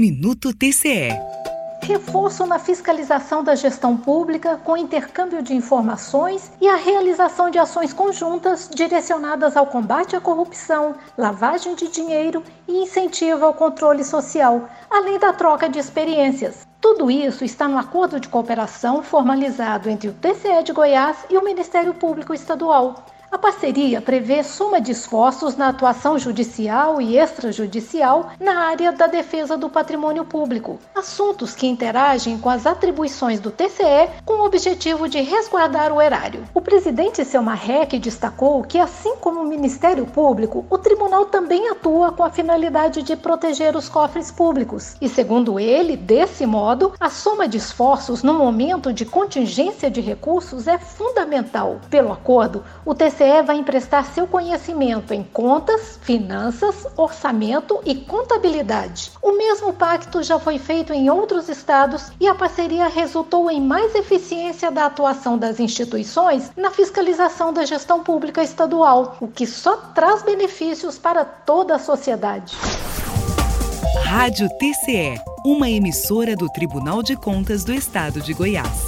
Minuto TCE. Reforço na fiscalização da gestão pública com intercâmbio de informações e a realização de ações conjuntas direcionadas ao combate à corrupção, lavagem de dinheiro e incentivo ao controle social, além da troca de experiências. Tudo isso está no acordo de cooperação formalizado entre o TCE de Goiás e o Ministério Público Estadual. A parceria prevê soma de esforços na atuação judicial e extrajudicial na área da defesa do patrimônio público, assuntos que interagem com as atribuições do TCE com o objetivo de resguardar o erário. O presidente Selma Rec destacou que, assim como o Ministério Público, o tribunal também atua com a finalidade de proteger os cofres públicos. E, segundo ele, desse modo, a soma de esforços no momento de contingência de recursos é fundamental. Pelo acordo, o TCE TCE vai emprestar seu conhecimento em contas, finanças, orçamento e contabilidade. O mesmo pacto já foi feito em outros estados e a parceria resultou em mais eficiência da atuação das instituições na fiscalização da gestão pública estadual, o que só traz benefícios para toda a sociedade. Rádio TCE, uma emissora do Tribunal de Contas do Estado de Goiás.